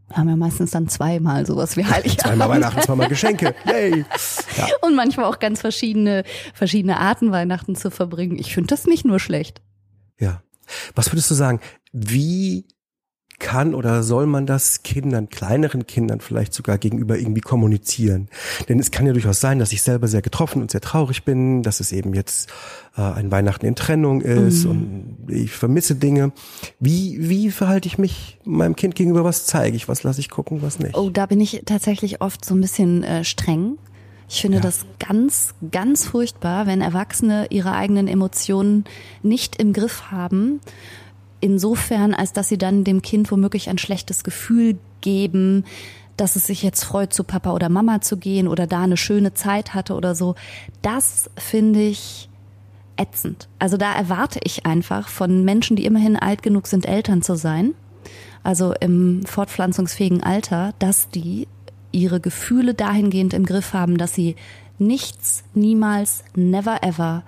S1: Wir haben ja meistens dann zweimal sowas wie Heiligabend.
S2: Zweimal Weihnachten, zweimal Geschenke. Yay. Ja.
S1: Und manchmal auch ganz verschiedene, verschiedene Arten Weihnachten zu verbringen. Ich finde das nicht nur schlecht.
S2: Ja. Was würdest du sagen? Wie kann oder soll man das Kindern, kleineren Kindern vielleicht sogar gegenüber irgendwie kommunizieren? Denn es kann ja durchaus sein, dass ich selber sehr getroffen und sehr traurig bin, dass es eben jetzt äh, ein Weihnachten in Trennung ist
S1: Mhm.
S2: und ich vermisse Dinge. Wie, wie verhalte ich mich meinem Kind gegenüber? Was zeige ich? Was lasse ich gucken? Was nicht?
S1: Oh, da bin ich tatsächlich oft so ein bisschen äh, streng. Ich finde
S2: Ja.
S1: das ganz, ganz furchtbar, wenn Erwachsene ihre eigenen Emotionen nicht im Griff haben. Insofern, als dass sie dann dem Kind womöglich ein schlechtes Gefühl geben, dass es sich jetzt freut, zu Papa oder Mama zu gehen oder da eine schöne Zeit hatte oder so. Das finde ich ätzend. Also da erwarte ich einfach von Menschen, die immerhin alt genug sind, Eltern zu sein, also im fortpflanzungsfähigen Alter, dass die ihre Gefühle dahingehend im Griff haben, dass sie nichts, niemals, never ever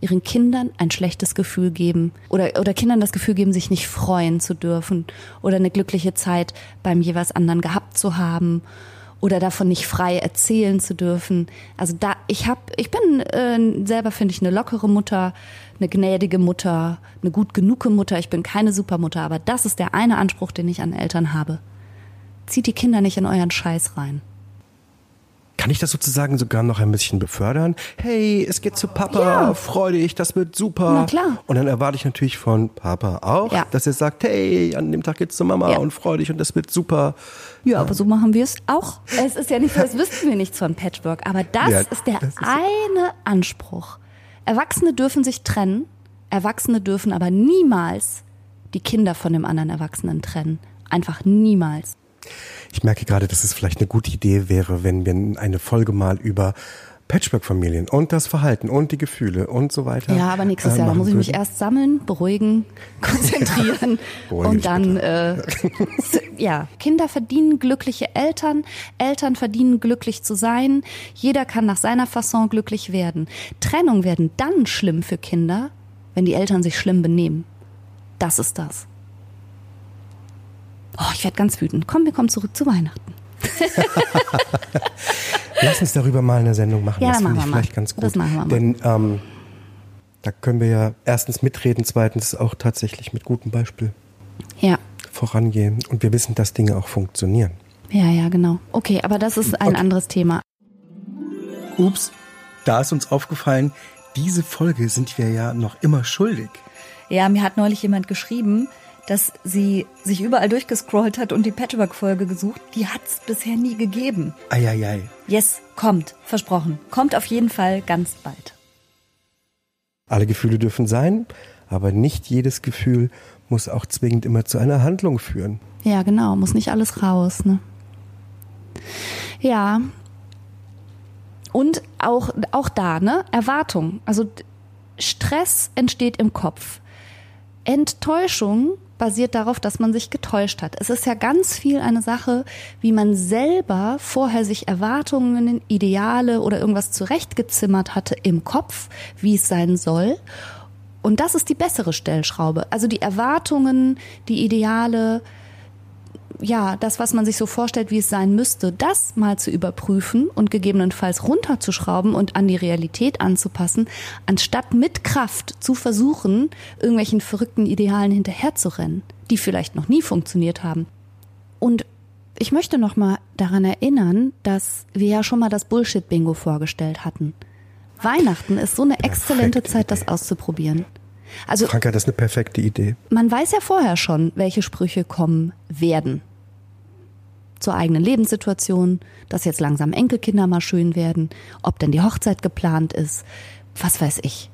S1: ihren Kindern ein schlechtes Gefühl geben oder, oder Kindern das Gefühl geben, sich nicht freuen zu dürfen oder eine glückliche Zeit beim jeweils anderen gehabt zu haben oder davon nicht frei erzählen zu dürfen. Also da, ich habe, ich bin äh, selber finde ich eine lockere Mutter, eine gnädige Mutter, eine gut genuge Mutter. Ich bin keine Supermutter, aber das ist der eine Anspruch, den ich an Eltern habe. Zieht die Kinder nicht in euren Scheiß rein.
S2: Kann ich das sozusagen sogar noch ein bisschen befördern? Hey, es geht zu Papa,
S1: Ja.
S2: freu dich, das wird super.
S1: Na klar.
S2: Und dann erwarte ich natürlich von Papa auch,
S1: Ja.
S2: dass er sagt, hey, an dem Tag geht's zu Mama
S1: Ja.
S2: und freu dich und das wird super.
S1: Ja, aber so machen wir es auch. Es ist ja nicht so, als wüssten wir nichts von Patchwork, aber das ist der
S2: das ist-
S1: eine Anspruch. Erwachsene dürfen sich trennen, Erwachsene dürfen aber niemals die Kinder von dem anderen Erwachsenen trennen. Einfach niemals.
S2: Ich merke gerade, dass es vielleicht eine gute Idee wäre, wenn wir eine Folge mal über Patchwork-Familien und das Verhalten und die Gefühle und so weiter.
S1: Ja, aber nächstes
S2: äh,
S1: Jahr, muss ich mich
S2: würden.
S1: erst sammeln, beruhigen, konzentrieren und dann, äh, ja, Kinder verdienen glückliche Eltern, Eltern verdienen glücklich zu sein, jeder kann nach seiner Fasson glücklich werden. Trennung werden dann schlimm für Kinder, wenn die Eltern sich schlimm benehmen. Das ist das. Oh, ich werde ganz wütend. Komm, wir kommen zurück zu Weihnachten.
S2: Lass uns darüber mal eine Sendung machen.
S1: Ja,
S2: das
S1: dann
S2: finde ich
S1: machen wir mal.
S2: vielleicht ganz gut.
S1: Das machen wir mal.
S2: Denn ähm, da können wir ja erstens mitreden, zweitens auch tatsächlich mit gutem Beispiel
S1: Ja.
S2: vorangehen. Und wir wissen, dass Dinge auch funktionieren.
S1: Ja, ja, genau. Okay, aber das ist ein
S2: Okay.
S1: anderes Thema.
S3: Ups, da ist uns aufgefallen, diese Folge sind wir ja noch immer schuldig.
S1: Ja, mir hat neulich jemand geschrieben, dass sie sich überall durchgescrollt hat und die Patchwork-Folge gesucht. Die hat's bisher nie gegeben.
S3: Eieiei.
S1: Yes, kommt. Versprochen. Kommt auf jeden Fall ganz bald.
S2: Alle Gefühle dürfen sein, aber nicht jedes Gefühl muss auch zwingend immer zu einer Handlung führen.
S1: Ja, genau. Muss nicht alles raus, ne? Ja. Und auch, auch da, ne? Erwartung. Also Stress entsteht im Kopf. Enttäuschung basiert darauf, dass man sich getäuscht hat. Es ist ja ganz viel eine Sache, wie man selber vorher sich Erwartungen, Ideale oder irgendwas zurechtgezimmert hatte im Kopf, wie es sein soll. Und das ist die bessere Stellschraube. Also die Erwartungen, die Ideale, ja, das, was man sich so vorstellt, wie es sein müsste, das mal zu überprüfen und gegebenenfalls runterzuschrauben und an die Realität anzupassen, anstatt mit Kraft zu versuchen, irgendwelchen verrückten Idealen hinterherzurennen, die vielleicht noch nie funktioniert haben. Und Ich möchte noch mal daran erinnern, dass wir ja schon mal das Bullshit-Bingo vorgestellt hatten. Weihnachten ist so eine exzellente
S2: Perfekte
S1: Zeit, das auszuprobieren. Also
S2: Franka, das ist eine perfekte Idee.
S1: man weiß ja vorher schon, welche Sprüche kommen werden. Zur eigenen Lebenssituation, dass jetzt langsam Enkelkinder mal schön werden, ob denn die Hochzeit geplant ist, was weiß ich.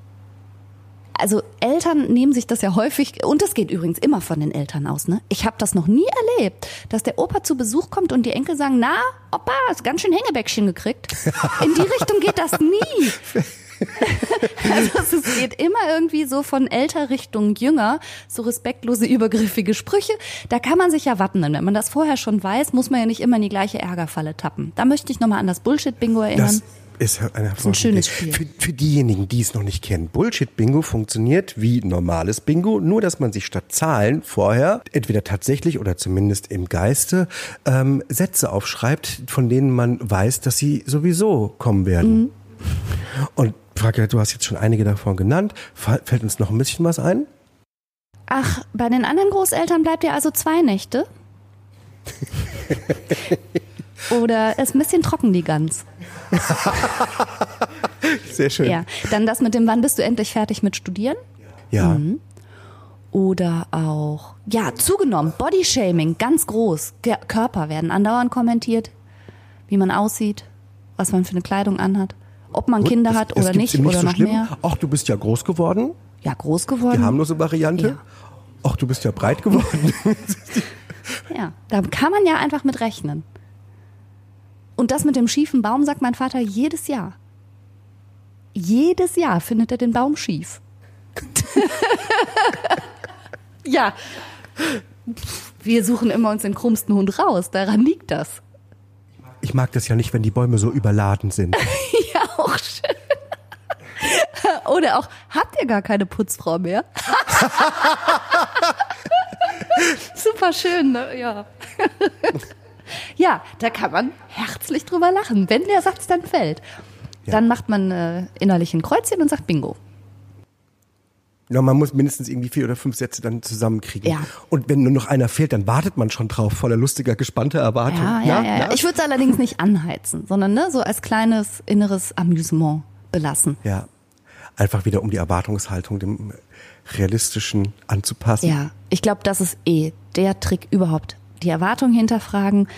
S1: Also Eltern nehmen sich das ja häufig, und das geht übrigens immer von den Eltern aus, ne? Ich habe das noch nie erlebt, dass der Opa zu Besuch kommt und die Enkel sagen, na, Opa, hast ganz schön Hängebäckchen gekriegt. In die Richtung geht das nie. Also es geht immer irgendwie so von älter Richtung jünger, so respektlose, übergriffige Sprüche. Da kann man sich ja wappnen. Wenn man das vorher schon weiß, muss man ja nicht immer in die gleiche Ärgerfalle tappen. Da möchte ich nochmal an das Bullshit-Bingo erinnern.
S2: Das ist eine hervorragende
S1: ein schönes. Spiel.
S2: Für, für diejenigen, die es noch nicht kennen, Bullshit-Bingo funktioniert wie normales Bingo, nur dass man sich statt Zahlen vorher entweder tatsächlich oder zumindest im Geiste ähm, Sätze aufschreibt, von denen man weiß, dass sie sowieso kommen werden.
S1: Mhm.
S2: Und Frage, du hast jetzt schon einige davon genannt. Fällt uns noch ein bisschen was ein?
S1: Ach, bei den anderen Großeltern bleibt ihr also zwei Nächte? Oder ist ein bisschen trocken die Gans?
S2: Sehr schön.
S1: Ja. Dann das mit dem, wann bist du endlich fertig mit Studieren?
S2: Ja.
S1: Oder auch, ja, zugenommen, Bodyshaming, ganz groß. Körper werden andauernd kommentiert, wie man aussieht, was man für eine Kleidung anhat, ob man
S2: Gut,
S1: Kinder
S2: es-
S1: hat oder nicht
S2: ihm
S1: oder
S2: so
S1: noch
S2: schlimm.
S1: mehr.
S2: Ach, du bist ja groß geworden.
S1: Ja, groß
S2: Die
S1: geworden.
S2: harmlose Variante.
S1: Ja.
S2: Ach, du bist ja breit geworden.
S1: Ja, da kann man ja einfach mit rechnen. Und das mit dem schiefen Baum sagt mein Vater jedes Jahr. Jedes Jahr findet er den Baum schief. ja. Wir suchen immer uns den krummsten Hund raus. Daran liegt das.
S2: Ich mag das ja nicht, wenn die Bäume so überladen sind.
S1: Ja, auch schön. Oder auch, habt ihr gar keine Putzfrau mehr? Super schön, ne? Ja. ja, da kann man herzlich drüber lachen, wenn der Satz dann fällt. Dann macht man äh, innerlich ein Kreuzchen und sagt Bingo.
S2: Ja, man muss mindestens irgendwie vier oder fünf Sätze dann zusammenkriegen.
S1: Ja.
S2: Und wenn nur noch einer fehlt, dann wartet man schon drauf, voller lustiger, gespannter Erwartung.
S1: Ja, ja, ja.
S2: na?
S1: Ich würde es allerdings nicht anheizen, sondern ne, so als kleines inneres Amüsement belassen.
S2: ja. Einfach wieder um die Erwartungshaltung dem Realistischen anzupassen.
S1: Ja, ich glaube, das ist eh der Trick überhaupt. Die Erwartung hinterfragen,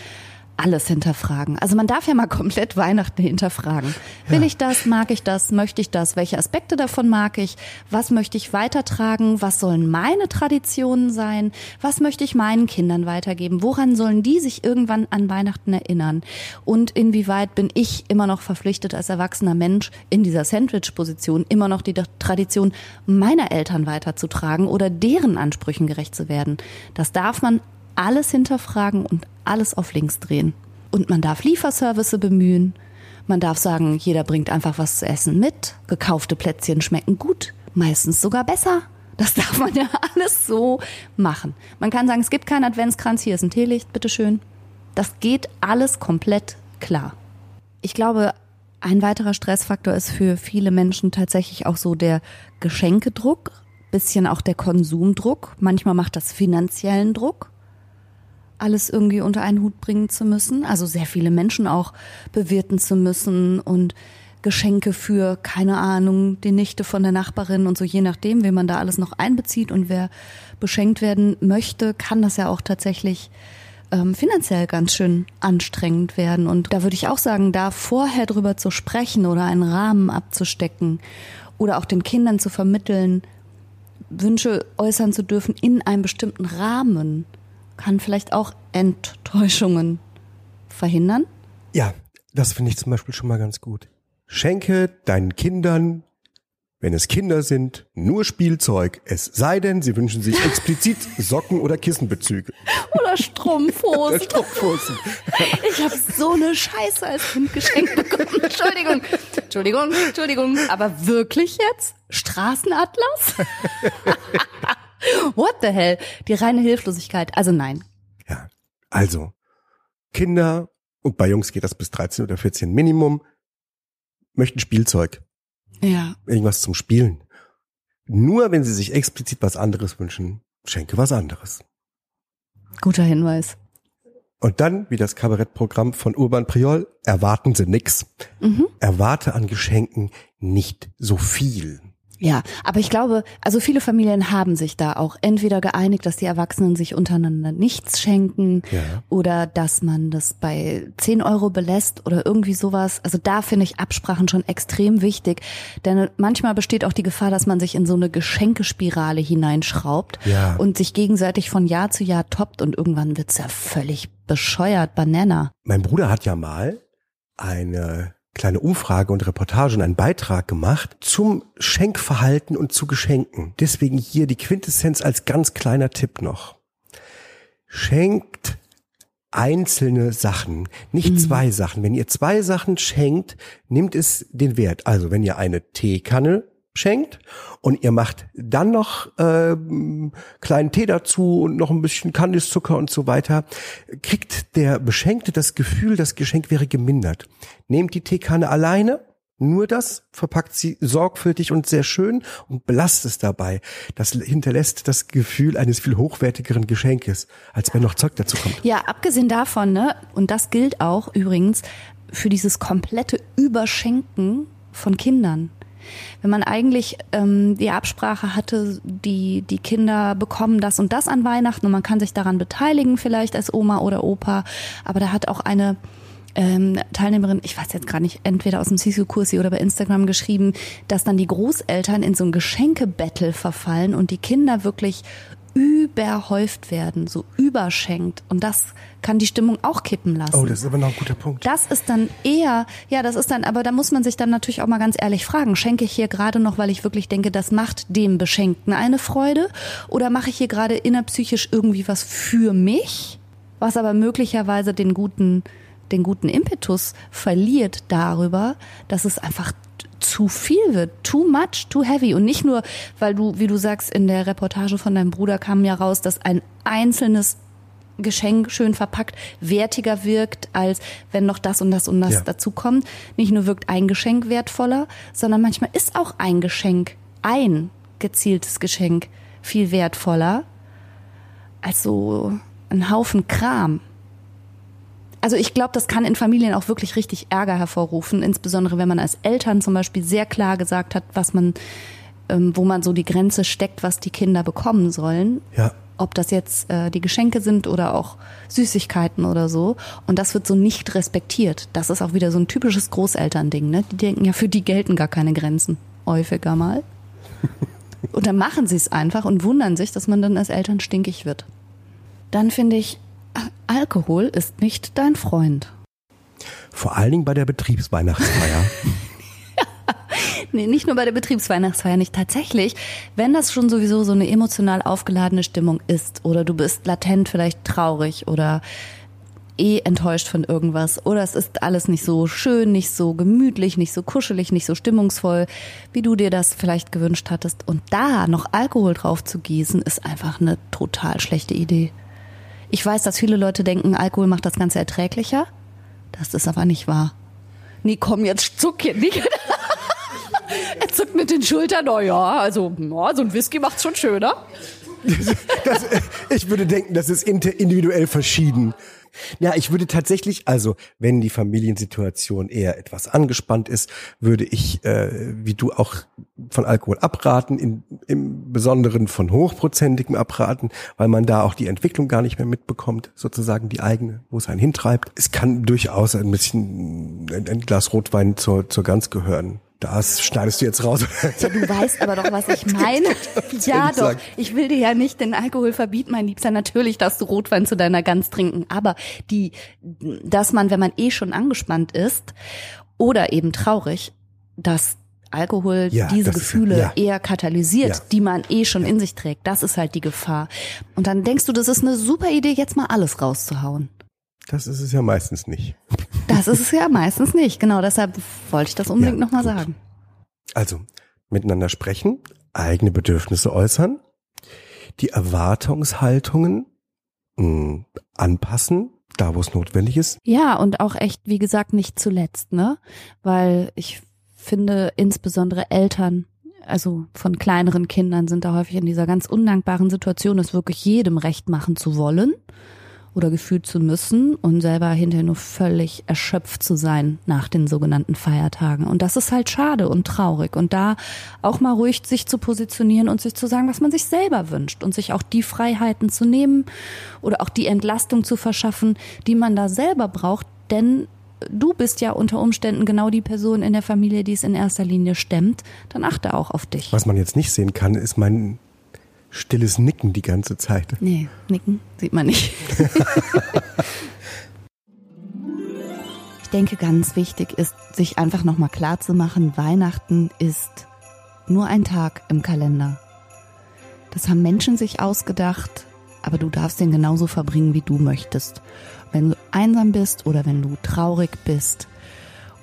S1: alles hinterfragen. Also man darf ja mal komplett Weihnachten hinterfragen. Will ich das? Mag ich das? Möchte ich das? Welche Aspekte davon mag ich? Was möchte ich weitertragen? Was sollen meine Traditionen sein? Was möchte ich meinen Kindern weitergeben? Woran sollen die sich irgendwann an Weihnachten erinnern? Und inwieweit bin ich immer noch verpflichtet als erwachsener Mensch in dieser Sandwich-Position immer noch die Tradition meiner Eltern weiterzutragen oder deren Ansprüchen gerecht zu werden? Das darf man alles hinterfragen und alles auf links drehen. Und man darf Lieferservice bemühen. Man darf sagen, jeder bringt einfach was zu essen mit. Gekaufte Plätzchen schmecken gut, meistens sogar besser. Das darf man ja alles so machen. Man kann sagen, es gibt keinen Adventskranz, hier ist ein Teelicht, bitteschön. Das geht alles komplett klar. Ich glaube, ein weiterer Stressfaktor ist für viele Menschen tatsächlich auch so der Geschenkedruck, bisschen auch der Konsumdruck. Manchmal macht das finanziellen Druck alles irgendwie unter einen Hut bringen zu müssen. Also sehr viele Menschen auch bewirten zu müssen und Geschenke für, keine Ahnung, die Nichte von der Nachbarin und so, je nachdem, wen man da alles noch einbezieht und wer beschenkt werden möchte, kann das ja auch tatsächlich ähm, finanziell ganz schön anstrengend werden. Und da würde ich auch sagen, da vorher drüber zu sprechen oder einen Rahmen abzustecken oder auch den Kindern zu vermitteln, Wünsche äußern zu dürfen in einem bestimmten Rahmen, kann vielleicht auch Enttäuschungen verhindern.
S2: Ja, das finde ich zum Beispiel schon mal ganz gut. Schenke deinen Kindern, wenn es Kinder sind, nur Spielzeug. Es sei denn, sie wünschen sich explizit Socken oder Kissenbezüge.
S1: Oder Strumpfhosen.
S2: Strumpfhosen.
S1: Ich habe so eine Scheiße als Kind geschenkt bekommen. Entschuldigung, Entschuldigung, Entschuldigung. Aber wirklich jetzt? Straßenatlas? What the hell? Die reine Hilflosigkeit. Also nein.
S2: Ja, also Kinder und bei Jungs geht das bis 13 oder 14 Minimum möchten Spielzeug,
S1: Ja.
S2: irgendwas zum Spielen. Nur wenn sie sich explizit was anderes wünschen, schenke was anderes.
S1: Guter Hinweis.
S2: Und dann, wie das Kabarettprogramm von Urban Priol, erwarten Sie nix. Mhm. Erwarte an Geschenken nicht so viel.
S1: Ja, aber ich glaube, also viele Familien haben sich da auch entweder geeinigt, dass die Erwachsenen sich untereinander nichts schenken ja. oder dass man das bei 10 Euro belässt oder irgendwie sowas. Also da finde ich Absprachen schon extrem wichtig, denn manchmal besteht auch die Gefahr, dass man sich in so eine Geschenkespirale hineinschraubt ja. und sich gegenseitig von Jahr zu Jahr toppt und irgendwann wird's ja völlig bescheuert, Banana.
S2: Mein Bruder hat ja mal eine kleine Umfrage und Reportage und einen Beitrag gemacht zum Schenkverhalten und zu Geschenken. Deswegen hier die Quintessenz als ganz kleiner Tipp noch. Schenkt einzelne Sachen, nicht mhm. zwei Sachen. Wenn ihr zwei Sachen schenkt, nimmt es den Wert. Also wenn ihr eine Teekanne schenkt und ihr macht dann noch äh, kleinen Tee dazu und noch ein bisschen Kandiszucker und so weiter, kriegt der Beschenkte das Gefühl, das Geschenk wäre gemindert. Nehmt die Teekanne alleine, nur das, verpackt sie sorgfältig und sehr schön und belasst es dabei. Das hinterlässt das Gefühl eines viel hochwertigeren Geschenkes, als wenn noch Zeug dazu kommt.
S1: Ja, abgesehen davon, ne, und das gilt auch übrigens für dieses komplette Überschenken von Kindern. Wenn man eigentlich ähm, die Absprache hatte, die, die Kinder bekommen das und das an Weihnachten und man kann sich daran beteiligen, vielleicht als Oma oder Opa, aber da hat auch eine ähm, Teilnehmerin, ich weiß jetzt gar nicht, entweder aus dem Sisu-Kursi oder bei Instagram geschrieben, dass dann die Großeltern in so ein Geschenkebattle verfallen und die Kinder wirklich überhäuft werden, so überschenkt. Und das kann die Stimmung auch kippen lassen.
S2: Oh, das ist aber noch ein guter Punkt.
S1: Das ist dann eher, ja, das ist dann, aber da muss man sich dann natürlich auch mal ganz ehrlich fragen, schenke ich hier gerade noch, weil ich wirklich denke, das macht dem Beschenkten eine Freude? Oder mache ich hier gerade innerpsychisch irgendwie was für mich, was aber möglicherweise den guten, den guten Impetus verliert darüber, dass es einfach zu viel wird, too much, too heavy und nicht nur, weil du, wie du sagst, in der Reportage von deinem Bruder kam ja raus, dass ein einzelnes Geschenk schön verpackt wertiger wirkt, als wenn noch das und das und das ja. dazu kommt. Nicht nur wirkt ein Geschenk wertvoller, sondern manchmal ist auch ein Geschenk, ein gezieltes Geschenk viel wertvoller als so ein Haufen Kram also ich glaube, das kann in Familien auch wirklich richtig Ärger hervorrufen, insbesondere wenn man als Eltern zum Beispiel sehr klar gesagt hat, was man, ähm, wo man so die Grenze steckt, was die Kinder bekommen sollen.
S2: Ja.
S1: Ob das jetzt äh, die Geschenke sind oder auch Süßigkeiten oder so. Und das wird so nicht respektiert. Das ist auch wieder so ein typisches Großelternding. Ne? Die denken ja, für die gelten gar keine Grenzen. Häufiger mal. und dann machen sie es einfach und wundern sich, dass man dann als Eltern stinkig wird. Dann finde ich, Alkohol ist nicht dein Freund.
S2: Vor allen Dingen bei der Betriebsweihnachtsfeier.
S1: nee, nicht nur bei der Betriebsweihnachtsfeier, nicht tatsächlich. Wenn das schon sowieso so eine emotional aufgeladene Stimmung ist oder du bist latent vielleicht traurig oder eh enttäuscht von irgendwas oder es ist alles nicht so schön, nicht so gemütlich, nicht so kuschelig, nicht so stimmungsvoll, wie du dir das vielleicht gewünscht hattest und da noch Alkohol drauf zu gießen, ist einfach eine total schlechte Idee. Ich weiß, dass viele Leute denken, Alkohol macht das Ganze erträglicher. Das ist aber nicht wahr. Nee, komm, jetzt zuck hier nicht. er zuckt mit den Schultern. Na ja, also ja, so ein Whisky macht's schon schöner.
S2: Das, ich würde denken, das ist individuell verschieden. Ja, ich würde tatsächlich, also wenn die Familiensituation eher etwas angespannt ist, würde ich, äh, wie du auch von Alkohol abraten, in, im Besonderen von hochprozentigem abraten, weil man da auch die Entwicklung gar nicht mehr mitbekommt, sozusagen die eigene, wo es einen hintreibt. Es kann durchaus ein bisschen ein, ein Glas Rotwein zur, zur Gans gehören. Das schneidest du jetzt raus.
S1: Ja, du weißt aber doch, was ich meine. ja, doch. Ich will dir ja nicht den Alkohol verbieten, mein Liebster. Natürlich darfst du Rotwein zu deiner Gans trinken. Aber die, dass man, wenn man eh schon angespannt ist oder eben traurig, dass Alkohol ja, diese Gefühle ja. eher katalysiert, ja. die man eh schon in sich trägt. Das ist halt die Gefahr. Und dann denkst du, das ist eine super Idee, jetzt mal alles rauszuhauen.
S2: Das ist es ja meistens nicht.
S1: Das ist es ja meistens nicht, genau. Deshalb wollte ich das unbedingt ja, nochmal sagen.
S2: Also, miteinander sprechen, eigene Bedürfnisse äußern, die Erwartungshaltungen mh, hm, anpassen, da wo es notwendig ist.
S1: Ja, und auch echt, wie gesagt, nicht zuletzt, ne? Weil ich finde, insbesondere Eltern, also von kleineren Kindern sind da häufig in dieser ganz undankbaren Situation, es wirklich jedem recht machen zu wollen oder gefühlt zu müssen und selber hinterher nur völlig erschöpft zu sein nach den sogenannten Feiertagen. Und das ist halt schade und traurig. Und da auch mal ruhig sich zu positionieren und sich zu sagen, was man sich selber wünscht und sich auch die Freiheiten zu nehmen oder auch die Entlastung zu verschaffen, die man da selber braucht. Denn du bist ja unter Umständen genau die Person in der Familie, die es in erster Linie stemmt. Dann achte auch auf dich.
S4: Was man jetzt nicht sehen kann, ist mein stilles Nicken die ganze Zeit.
S1: Nee, Nicken sieht man nicht. ich denke, ganz wichtig ist, sich einfach nochmal klar zu machen, Weihnachten ist nur ein Tag im Kalender. Das haben Menschen sich ausgedacht, aber du darfst den genauso verbringen, wie du möchtest. Wenn du einsam bist oder wenn du traurig bist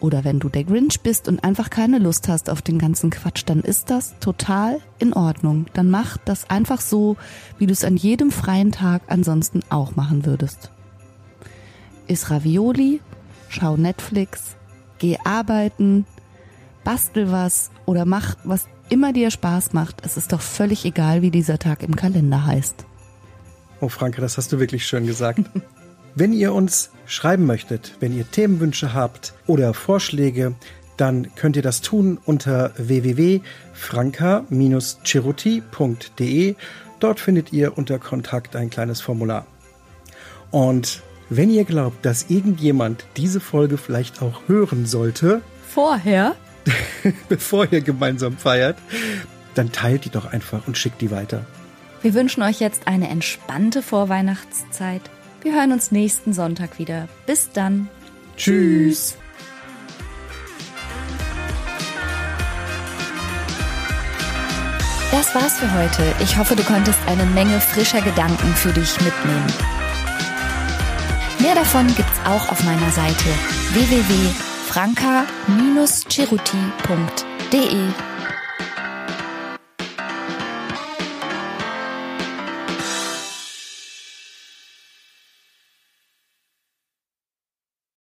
S1: oder wenn du der Grinch bist und einfach keine Lust hast auf den ganzen Quatsch, dann ist das total in Ordnung. Dann mach das einfach so, wie du es an jedem freien Tag ansonsten auch machen würdest. Iss Ravioli, schau Netflix, geh arbeiten, bastel was oder mach, was immer dir Spaß macht. Es ist doch völlig egal, wie dieser Tag im Kalender heißt.
S2: Oh, Franke, das hast du wirklich schön gesagt. Wenn ihr uns schreiben möchtet, wenn ihr Themenwünsche habt oder Vorschläge, dann könnt ihr das tun unter www.franca-ceruti.de. Dort findet ihr unter Kontakt ein kleines Formular. Und wenn ihr glaubt, dass irgendjemand diese Folge vielleicht auch hören sollte,
S1: vorher,
S2: bevor ihr gemeinsam feiert, dann teilt die doch einfach und schickt die weiter.
S1: Wir wünschen euch jetzt eine entspannte Vorweihnachtszeit wir hören uns nächsten Sonntag wieder. Bis dann.
S2: Tschüss.
S1: Das war's für heute. Ich hoffe, du konntest eine Menge frischer Gedanken für dich mitnehmen. Mehr davon gibt's auch auf meiner Seite www.franca-ceruti.de.